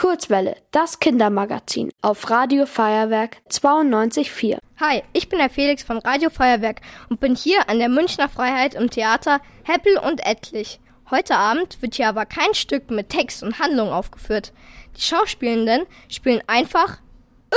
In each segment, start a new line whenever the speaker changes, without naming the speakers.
Kurzwelle, das Kindermagazin auf Radio Feuerwerk 92.4.
Hi, ich bin der Felix von Radio Feuerwerk und bin hier an der Münchner Freiheit im Theater Heppel und Etlich. Heute Abend wird hier aber kein Stück mit Text und Handlung aufgeführt. Die Schauspielenden spielen einfach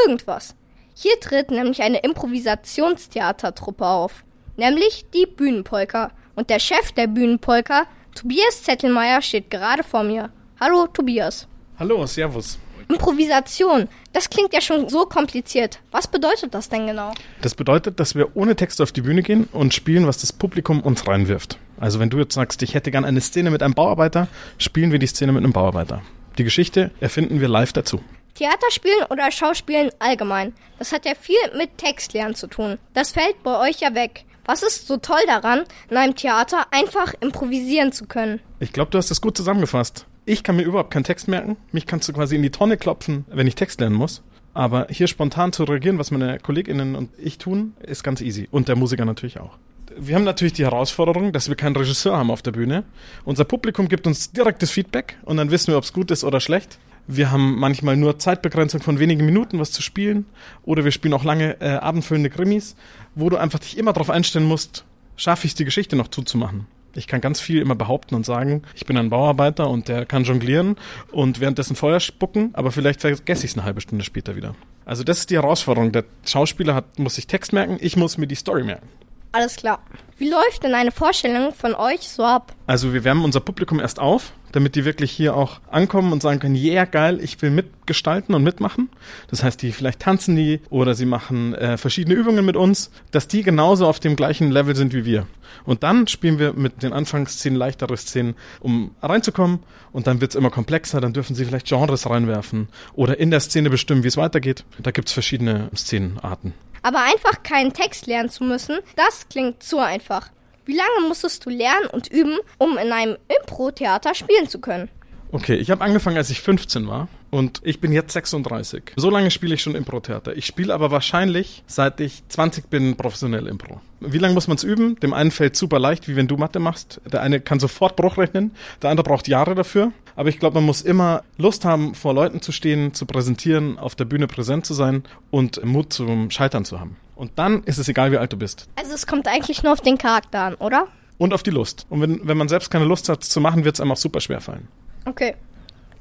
irgendwas. Hier tritt nämlich eine Improvisationstheatertruppe auf, nämlich die Bühnenpolka. Und der Chef der Bühnenpolka, Tobias Zettelmeier, steht gerade vor mir. Hallo Tobias.
Hallo, Servus.
Improvisation, das klingt ja schon so kompliziert. Was bedeutet das denn genau?
Das bedeutet, dass wir ohne Text auf die Bühne gehen und spielen, was das Publikum uns reinwirft. Also wenn du jetzt sagst, ich hätte gern eine Szene mit einem Bauarbeiter, spielen wir die Szene mit einem Bauarbeiter. Die Geschichte erfinden wir live dazu.
Theaterspielen oder Schauspielen allgemein, das hat ja viel mit Textlernen zu tun. Das fällt bei euch ja weg. Was ist so toll daran, in einem Theater einfach improvisieren zu können?
Ich glaube, du hast das gut zusammengefasst. Ich kann mir überhaupt keinen Text merken. Mich kannst du quasi in die Tonne klopfen, wenn ich Text lernen muss. Aber hier spontan zu reagieren, was meine KollegInnen und ich tun, ist ganz easy. Und der Musiker natürlich auch. Wir haben natürlich die Herausforderung, dass wir keinen Regisseur haben auf der Bühne. Unser Publikum gibt uns direktes Feedback und dann wissen wir, ob es gut ist oder schlecht. Wir haben manchmal nur Zeitbegrenzung von wenigen Minuten, was zu spielen. Oder wir spielen auch lange äh, abendfüllende Krimis, wo du einfach dich immer darauf einstellen musst, schaffe ich die Geschichte noch zuzumachen. Ich kann ganz viel immer behaupten und sagen, ich bin ein Bauarbeiter und der kann jonglieren und währenddessen Feuer spucken, aber vielleicht vergesse ich es eine halbe Stunde später wieder. Also das ist die Herausforderung. Der Schauspieler hat, muss sich Text merken, ich muss mir die Story merken.
Alles klar. Wie läuft denn eine Vorstellung von euch so ab?
Also wir wärmen unser Publikum erst auf, damit die wirklich hier auch ankommen und sagen können, yeah, geil, ich will mitgestalten und mitmachen. Das heißt, die vielleicht tanzen die oder sie machen äh, verschiedene Übungen mit uns, dass die genauso auf dem gleichen Level sind wie wir. Und dann spielen wir mit den Anfangsszenen leichtere Szenen, um reinzukommen. Und dann wird's immer komplexer. Dann dürfen sie vielleicht Genres reinwerfen oder in der Szene bestimmen, wie es weitergeht. Da gibt's verschiedene Szenenarten.
Aber einfach keinen Text lernen zu müssen, das klingt zu einfach. Wie lange musstest du lernen und üben, um in einem Impro-Theater spielen zu können?
Okay, ich habe angefangen, als ich 15 war und ich bin jetzt 36. So lange spiele ich schon Impro-Theater. Ich spiele aber wahrscheinlich, seit ich 20 bin, professionell Impro. Wie lange muss man es üben? Dem einen fällt super leicht, wie wenn du Mathe machst. Der eine kann sofort Bruch rechnen, der andere braucht Jahre dafür. Aber ich glaube, man muss immer Lust haben, vor Leuten zu stehen, zu präsentieren, auf der Bühne präsent zu sein und Mut zum Scheitern zu haben. Und dann ist es egal, wie alt du bist.
Also es kommt eigentlich nur auf den Charakter an, oder?
Und auf die Lust. Und wenn, wenn man selbst keine Lust hat zu machen, wird es einem auch super schwer fallen.
Okay.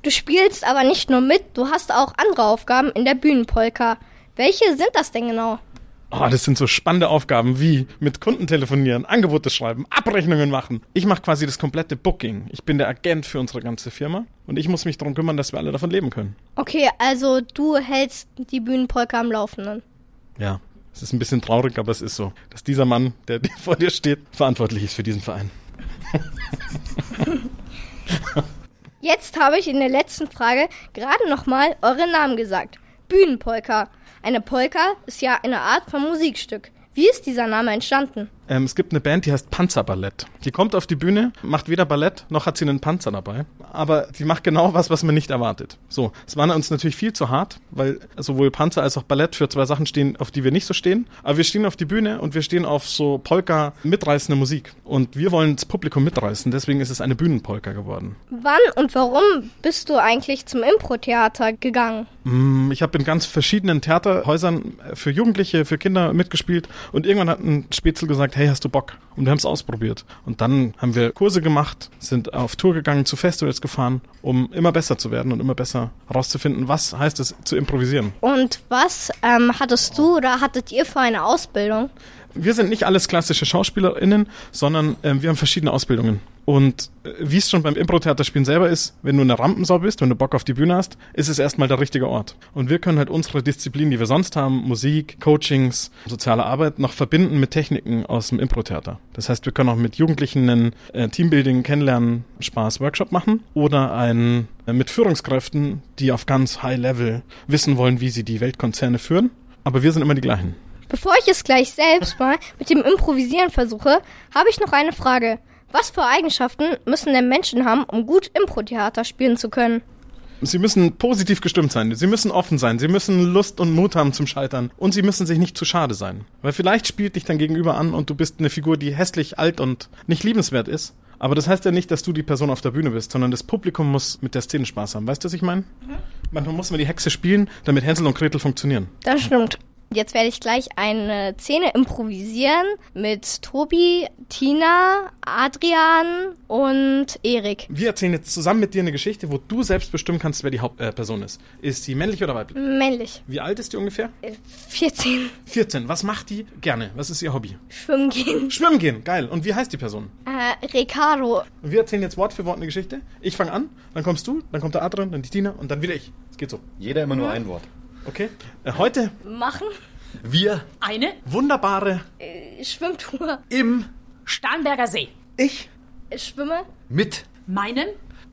Du spielst aber nicht nur mit, du hast auch andere Aufgaben in der Bühnenpolka. Welche sind das denn genau?
Oh, das sind so spannende Aufgaben wie mit Kunden telefonieren, Angebote schreiben, Abrechnungen machen. Ich mache quasi das komplette Booking. Ich bin der Agent für unsere ganze Firma und ich muss mich darum kümmern, dass wir alle davon leben können.
Okay, also du hältst die Bühnenpolka am Laufenden.
Ja, es ist ein bisschen traurig, aber es ist so, dass dieser Mann, der vor dir steht, verantwortlich ist für diesen Verein.
Jetzt habe ich in der letzten Frage gerade nochmal euren Namen gesagt. Bühnenpolka. Eine Polka ist ja eine Art von Musikstück. Wie ist dieser Name entstanden?
Ähm, es gibt eine Band, die heißt Panzerballett. Die kommt auf die Bühne, macht weder Ballett, noch hat sie einen Panzer dabei. Aber die macht genau was, was man nicht erwartet. So, es war uns natürlich viel zu hart, weil sowohl Panzer als auch Ballett für zwei Sachen stehen, auf die wir nicht so stehen. Aber wir stehen auf die Bühne und wir stehen auf so Polka mitreißende Musik. Und wir wollen das Publikum mitreißen, deswegen ist es eine Bühnenpolka geworden.
Wann und warum bist du eigentlich zum Impro-Theater gegangen?
Mm, ich habe in ganz verschiedenen Theaterhäusern für Jugendliche, für Kinder mitgespielt und irgendwann hat ein Spätzle gesagt, hey, hast du Bock? Und wir haben es ausprobiert. Und dann haben wir Kurse gemacht, sind auf Tour gegangen, zu Festivals gefahren, um immer besser zu werden und immer besser herauszufinden, was heißt es zu improvisieren.
Und was ähm, hattest du oder hattet ihr für eine Ausbildung?
Wir sind nicht alles klassische SchauspielerInnen, sondern äh, wir haben verschiedene Ausbildungen. Und äh, wie es schon beim Impro-Theaterspielen selber ist, wenn du eine Rampensau bist, wenn du Bock auf die Bühne hast, ist es erstmal der richtige Ort. Und wir können halt unsere Disziplinen, die wir sonst haben, Musik, Coachings, soziale Arbeit, noch verbinden mit Techniken aus dem Impro-Theater. Das heißt, wir können auch mit Jugendlichen einen äh, Teambuilding, Kennenlernen, Spaß, Workshop machen oder einen äh, mit Führungskräften, die auf ganz High Level wissen wollen, wie sie die Weltkonzerne führen. Aber wir sind immer die gleichen.
Bevor ich es gleich selbst mal mit dem Improvisieren versuche, habe ich noch eine Frage. Was für Eigenschaften müssen denn Menschen haben, um gut Impro-Theater spielen zu können?
Sie müssen positiv gestimmt sein. Sie müssen offen sein. Sie müssen Lust und Mut haben zum Scheitern. Und sie müssen sich nicht zu schade sein. Weil vielleicht spielt dich dein Gegenüber an und du bist eine Figur, die hässlich, alt und nicht liebenswert ist. Aber das heißt ja nicht, dass du die Person auf der Bühne bist, sondern das Publikum muss mit der Szene Spaß haben. Weißt du, was ich meine? Manchmal muss man die Hexe spielen, damit Hänsel und Gretel funktionieren.
Das stimmt. Jetzt werde ich gleich eine Szene improvisieren mit Tobi, Tina, Adrian und Erik.
Wir erzählen jetzt zusammen mit dir eine Geschichte, wo du selbst bestimmen kannst, wer die Hauptperson ist. Ist sie männlich oder weiblich?
Männlich.
Wie alt ist die ungefähr?
Äh, 14.
14. Was macht die gerne? Was ist ihr Hobby?
Schwimmen gehen.
Schwimmen gehen. Geil. Und wie heißt die Person?
Äh, Ricardo.
Und wir erzählen jetzt Wort für Wort eine Geschichte. Ich fange an, dann kommst du, dann kommt der Adrian, dann die Tina und dann wieder ich. Es geht so.
Jeder immer nur ein Wort.
Okay? Äh, heute
Machen.
Wir
Eine
wunderbare
Äh, Schwimmtour.
im
Starnberger See.
Ich
Schwimme.
mit
Meinen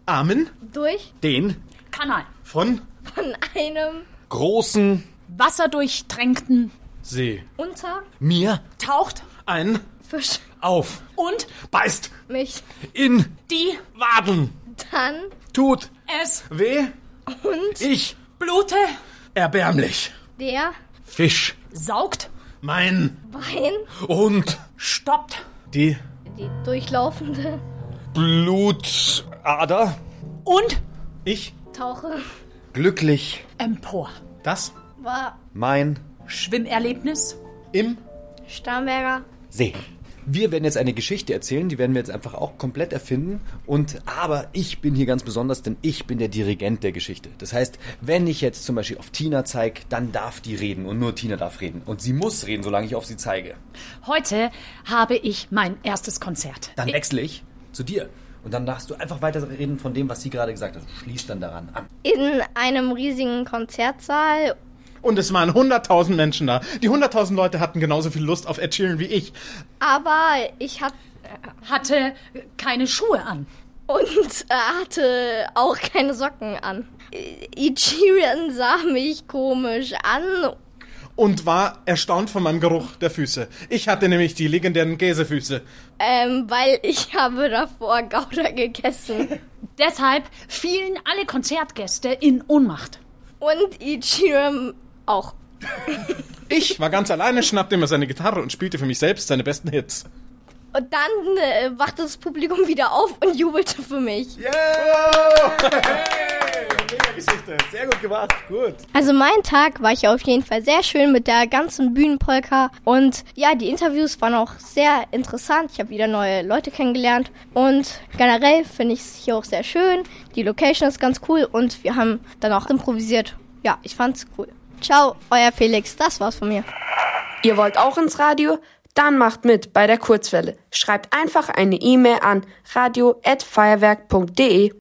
Armen
Durch.
den
Kanal.
von
Von einem.
großen
Wasserdurchtränkten
See.
Unter.
mir
taucht
Ein
Fisch.
auf
und
beißt
Mich.
in
die
Waden.
Dann.
tut
es
Weh
Und.
ich
Blute
erbärmlich.
Der.
Fisch
saugt,
Mein
Bein.
und
stoppt
die
Die durchlaufende.
Blutader
und
ich
Tauche.
glücklich
empor.
das
War.
mein
Schwimmerlebnis
im
Starnberger.
See. Wir werden jetzt eine Geschichte erzählen, die werden wir jetzt einfach auch komplett erfinden. Und aber ich bin hier ganz besonders, denn ich bin der Dirigent der Geschichte. Das heißt, wenn ich jetzt zum Beispiel auf Tina zeige, dann darf die reden und nur Tina darf reden. Und sie muss reden, solange ich auf sie zeige.
Heute habe ich mein erstes Konzert.
Dann wechsle ich zu dir. Und dann darfst du einfach weiterreden von dem, was sie gerade gesagt hat. Du schließt dann daran an.
In einem riesigen Konzertsaal.
Und es waren 100.000 Menschen da. Die 100.000 Leute hatten genauso viel Lust auf Ed Sheeran wie ich.
Aber ich hatte.
Hatte keine Schuhe an.
Und hatte auch keine Socken an. Ichiran sah mich komisch an
Und war erstaunt von meinem Geruch der Füße. Ich hatte nämlich die legendären Käsefüße.
Ähm, weil ich habe davor Gouda gegessen.
Deshalb fielen alle Konzertgäste in Ohnmacht.
Und Ichiram auch.
Ich war ganz alleine, schnappte immer seine Gitarre und spielte für mich selbst seine besten Hits.
Und dann äh, wachte das Publikum wieder auf und jubelte für mich.
Yeah! Mega Geschichte. Sehr gut gemacht. Gut.
Also mein Tag war ich auf jeden Fall sehr schön mit der ganzen Bühnenpolka. Und ja, die Interviews waren auch sehr interessant. Ich habe wieder neue Leute kennengelernt. Und generell finde ich es hier auch sehr schön. Die Location ist ganz cool und wir haben dann auch improvisiert. Ja, ich fand's cool. Ciao, euer Felix. Das war's von mir.
Ihr wollt auch ins Radio? Dann macht mit bei der Kurzwelle. Schreibt einfach eine E-Mail an radio@feuerwerk.de.